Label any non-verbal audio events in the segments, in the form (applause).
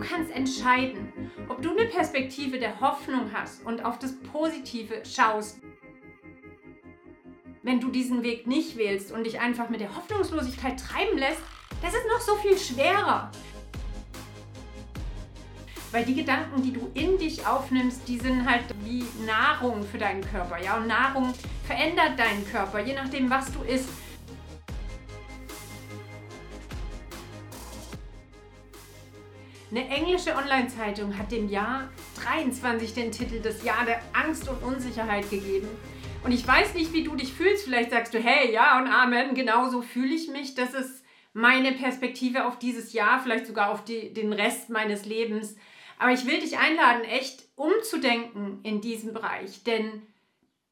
kannst entscheiden, ob du eine Perspektive der Hoffnung hast und auf das Positive schaust. Wenn du diesen Weg nicht wählst und dich einfach mit der Hoffnungslosigkeit treiben lässt, das ist noch so viel schwerer. Weil die Gedanken, die du in dich aufnimmst, die sind halt wie Nahrung für deinen Körper. Ja? Und Nahrung verändert deinen Körper, je nachdem, was du isst. Eine englische Online-Zeitung hat dem Jahr 23 den Titel Das Jahr der Angst und Unsicherheit gegeben. Und ich weiß nicht, wie du dich fühlst. Vielleicht sagst du, hey, ja und Amen, genau so fühle ich mich. Das ist meine Perspektive auf dieses Jahr, vielleicht sogar auf die, den Rest meines Lebens. Aber ich will dich einladen, echt umzudenken in diesem Bereich, denn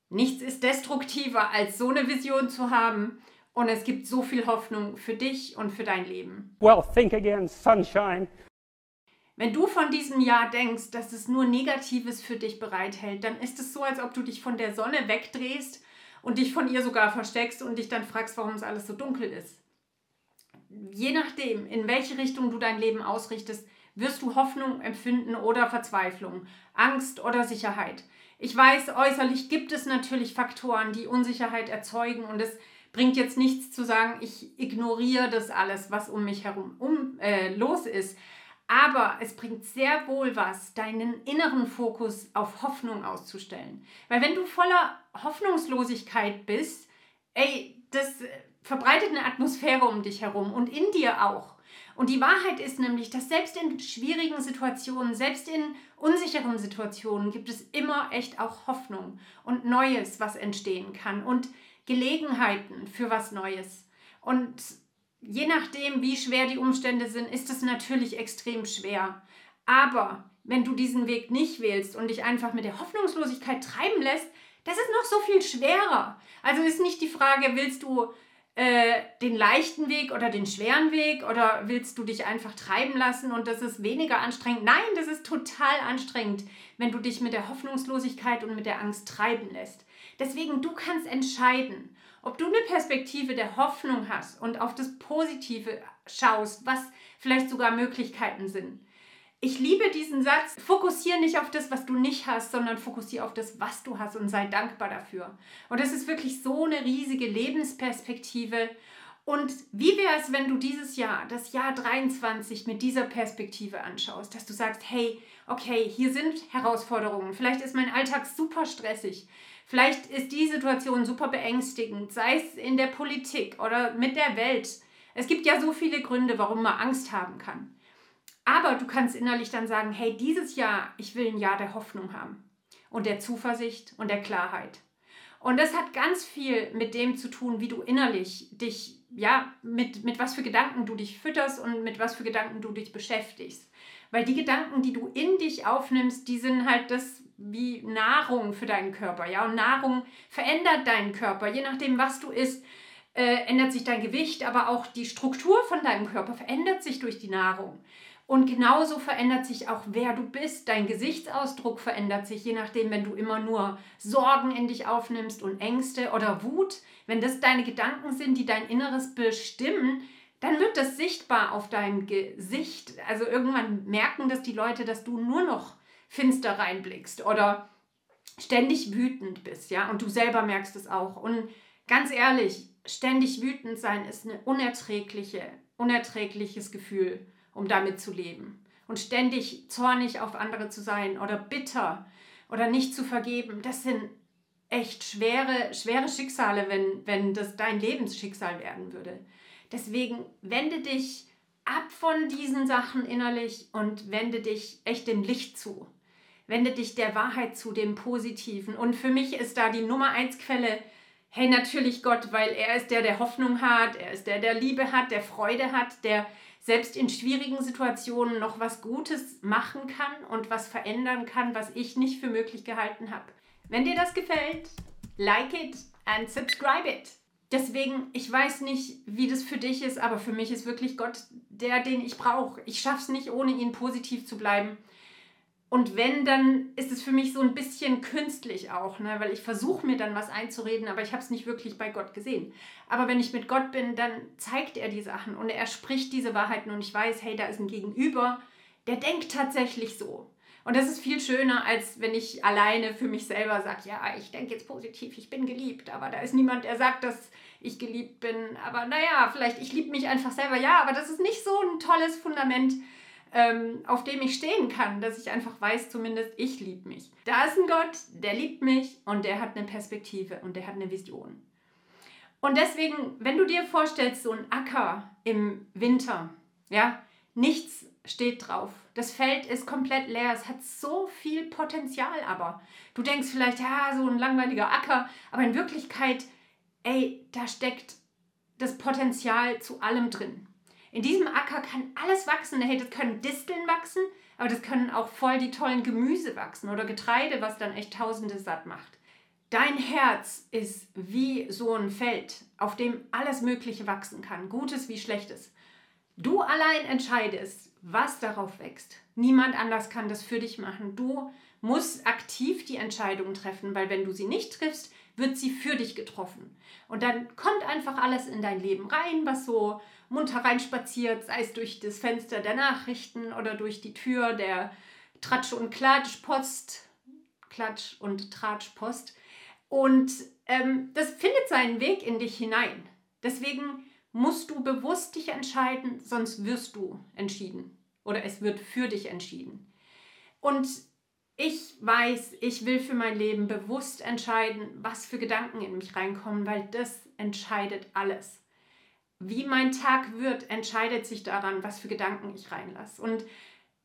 nichts ist destruktiver, als so eine Vision zu haben. Und es gibt so viel Hoffnung für dich und für dein Leben. Well, think again, sunshine. Wenn du von diesem Jahr denkst, dass es nur Negatives für dich bereithält, dann ist es so, als ob du dich von der Sonne wegdrehst und dich von ihr sogar versteckst und dich dann fragst, warum es alles so dunkel ist. Je nachdem, in welche Richtung du dein Leben ausrichtest, wirst du Hoffnung empfinden oder Verzweiflung, Angst oder Sicherheit. Ich weiß, äußerlich gibt es natürlich Faktoren, die Unsicherheit erzeugen und es bringt jetzt nichts zu sagen, ich ignoriere das alles, was um mich herum um, äh, los ist. Aber es bringt sehr wohl was, deinen inneren Fokus auf Hoffnung auszustellen. Weil wenn du voller Hoffnungslosigkeit bist, ey, das verbreitet eine Atmosphäre um dich herum und in dir auch. Und die Wahrheit ist nämlich, dass selbst in schwierigen Situationen, selbst in unsicheren Situationen gibt es immer echt auch Hoffnung und Neues, was entstehen kann und Gelegenheiten für was Neues. Und je nachdem, wie schwer die Umstände sind, ist es natürlich extrem schwer. Aber wenn du diesen Weg nicht wählst und dich einfach mit der Hoffnungslosigkeit treiben lässt, das ist noch so viel schwerer. Also ist nicht die Frage, willst du äh, den leichten Weg oder den schweren Weg oder willst du dich einfach treiben lassen und das ist weniger anstrengend? Nein, das ist total anstrengend, wenn du dich mit der Hoffnungslosigkeit und mit der Angst treiben lässt. Deswegen, du kannst entscheiden, ob du eine Perspektive der Hoffnung hast und auf das Positive schaust, was vielleicht sogar Möglichkeiten sind. Ich liebe diesen Satz, fokussiere nicht auf das, was du nicht hast, sondern fokussiere auf das, was du hast und sei dankbar dafür. Und das ist wirklich so eine riesige Lebensperspektive. Und wie wäre es, wenn du dieses Jahr, das Jahr 23, mit dieser Perspektive anschaust, dass du sagst, hey, okay, hier sind Herausforderungen, vielleicht ist mein Alltag super stressig, Vielleicht ist die Situation super beängstigend, sei es in der Politik oder mit der Welt. Es gibt ja so viele Gründe, warum man Angst haben kann. Aber du kannst innerlich dann sagen, hey, dieses Jahr, ich will ein Jahr der Hoffnung haben und der Zuversicht und der Klarheit. Und das hat ganz viel mit dem zu tun, wie du innerlich dich, ja, mit, mit was für Gedanken du dich fütterst und mit was für Gedanken du dich beschäftigst. Weil die Gedanken, die du in dich aufnimmst, die sind halt das, wie Nahrung für deinen Körper. Ja, und Nahrung verändert deinen Körper. Je nachdem, was du isst, äh, ändert sich dein Gewicht, aber auch die Struktur von deinem Körper verändert sich durch die Nahrung. Und genauso verändert sich auch, wer du bist. Dein Gesichtsausdruck verändert sich, je nachdem, wenn du immer nur Sorgen in dich aufnimmst und Ängste oder Wut. Wenn das deine Gedanken sind, die dein Inneres bestimmen, dann wird das sichtbar auf deinem Gesicht. Also irgendwann merken das die Leute, dass du nur noch finster reinblickst oder ständig wütend bist, ja, und du selber merkst es auch. Und ganz ehrlich, ständig wütend sein ist ein unerträgliche, unerträgliches Gefühl, um damit zu leben. Und ständig zornig auf andere zu sein oder bitter oder nicht zu vergeben, das sind echt schwere, schwere Schicksale, wenn, wenn das dein Lebensschicksal werden würde. Deswegen wende dich ab von diesen Sachen innerlich und wende dich echt dem Licht zu. Wende dich der Wahrheit zu, dem Positiven. Und für mich ist da die Nummer eins Quelle, hey, natürlich Gott, weil er ist der, der Hoffnung hat, er ist der, der Liebe hat, der Freude hat, der selbst in schwierigen Situationen noch was Gutes machen kann und was verändern kann, was ich nicht für möglich gehalten habe. Wenn dir das gefällt, like it and subscribe it. Deswegen, ich weiß nicht, wie das für dich ist, aber für mich ist wirklich Gott der, den ich brauche. Ich schaffe es nicht, ohne ihn positiv zu bleiben. Und wenn, dann ist es für mich so ein bisschen künstlich auch, ne? weil ich versuche mir dann was einzureden, aber ich habe es nicht wirklich bei Gott gesehen. Aber wenn ich mit Gott bin, dann zeigt er die Sachen und er spricht diese Wahrheiten und ich weiß, hey, da ist ein Gegenüber, der denkt tatsächlich so. Und das ist viel schöner, als wenn ich alleine für mich selber sage, ja, ich denke jetzt positiv, ich bin geliebt, aber da ist niemand, der sagt, dass ich geliebt bin. Aber naja, vielleicht ich liebe mich einfach selber. Ja, aber das ist nicht so ein tolles Fundament, ähm, auf dem ich stehen kann, dass ich einfach weiß, zumindest ich liebe mich. Da ist ein Gott, der liebt mich und der hat eine Perspektive und der hat eine Vision. Und deswegen, wenn du dir vorstellst, so ein Acker im Winter, ja, nichts steht drauf. Das Feld ist komplett leer. Es hat so viel Potenzial, aber du denkst vielleicht, ja, so ein langweiliger Acker, aber in Wirklichkeit, ey, da steckt das Potenzial zu allem drin. In diesem Acker kann alles wachsen. Hey, das können Disteln wachsen, aber das können auch voll die tollen Gemüse wachsen oder Getreide, was dann echt Tausende satt macht. Dein Herz ist wie so ein Feld, auf dem alles Mögliche wachsen kann, Gutes wie Schlechtes. Du allein entscheidest, was darauf wächst. Niemand anders kann das für dich machen. Du musst aktiv die Entscheidung treffen, weil wenn du sie nicht triffst, wird sie für dich getroffen. Und dann kommt einfach alles in dein Leben rein, was so munter reinspaziert, sei es durch das Fenster der Nachrichten oder durch die Tür der Tratsch- und Klatschpost. Klatsch- und Tratschpost. Und ähm, das findet seinen Weg in dich hinein. Deswegen musst du bewusst dich entscheiden, sonst wirst du entschieden oder es wird für dich entschieden. Und ich weiß, ich will für mein Leben bewusst entscheiden, was für Gedanken in mich reinkommen, weil das entscheidet alles. Wie mein Tag wird, entscheidet sich daran, was für Gedanken ich reinlasse. Und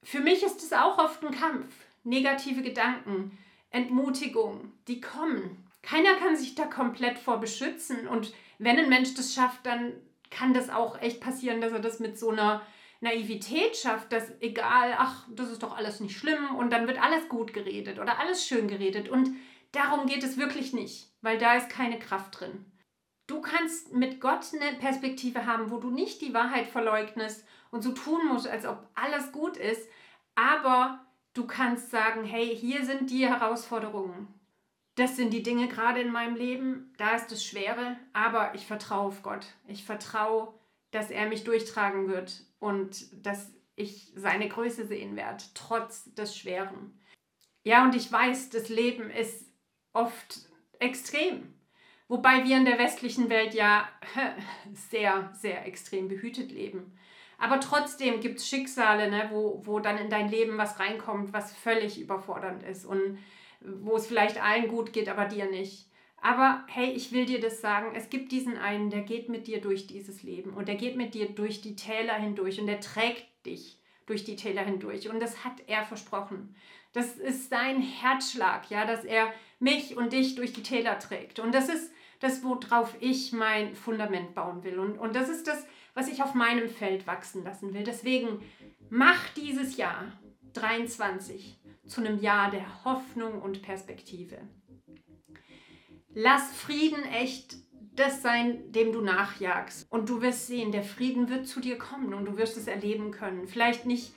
für mich ist es auch oft ein Kampf. Negative Gedanken, Entmutigung, die kommen. Keiner kann sich da komplett vor beschützen. Und wenn ein Mensch das schafft, dann kann das auch echt passieren, dass er das mit so einer Naivität schafft, dass egal, ach, das ist doch alles nicht schlimm und dann wird alles gut geredet oder alles schön geredet. Und darum geht es wirklich nicht, weil da ist keine Kraft drin. Du kannst mit Gott eine Perspektive haben, wo du nicht die Wahrheit verleugnest und so tun musst, als ob alles gut ist, aber du kannst sagen, hey, hier sind die Herausforderungen. Das sind die Dinge gerade in meinem Leben, da ist das Schwere, aber ich vertraue auf Gott. Ich vertraue, dass er mich durchtragen wird und dass ich seine Größe sehen werde, trotz des Schweren. Ja, und ich weiß, das Leben ist oft extrem. Wobei wir in der westlichen Welt ja sehr, sehr extrem behütet leben. Aber trotzdem gibt es Schicksale, ne, wo, wo dann in dein Leben was reinkommt, was völlig überfordernd ist. Und wo es vielleicht allen gut geht, aber dir nicht. Aber hey, ich will dir das sagen, es gibt diesen einen, der geht mit dir durch dieses Leben und der geht mit dir durch die Täler hindurch und der trägt dich durch die Täler hindurch und das hat er versprochen. Das ist sein Herzschlag, ja, dass er mich und dich durch die Täler trägt und das ist das, worauf ich mein Fundament bauen will und, und das ist das, was ich auf meinem Feld wachsen lassen will. Deswegen mach dieses Jahr 23 zu einem Jahr der Hoffnung und Perspektive. Lass Frieden echt das sein, dem du nachjagst. Und du wirst sehen, der Frieden wird zu dir kommen und du wirst es erleben können. Vielleicht nicht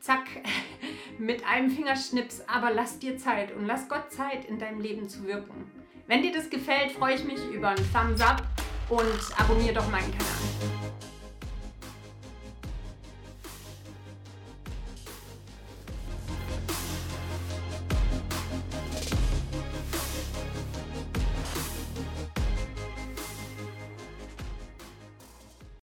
zack (laughs) mit einem Fingerschnips, aber lass dir Zeit und lass Gott Zeit, in deinem Leben zu wirken. Wenn dir das gefällt, freue ich mich über einen Thumbs up und abonniere doch meinen Kanal.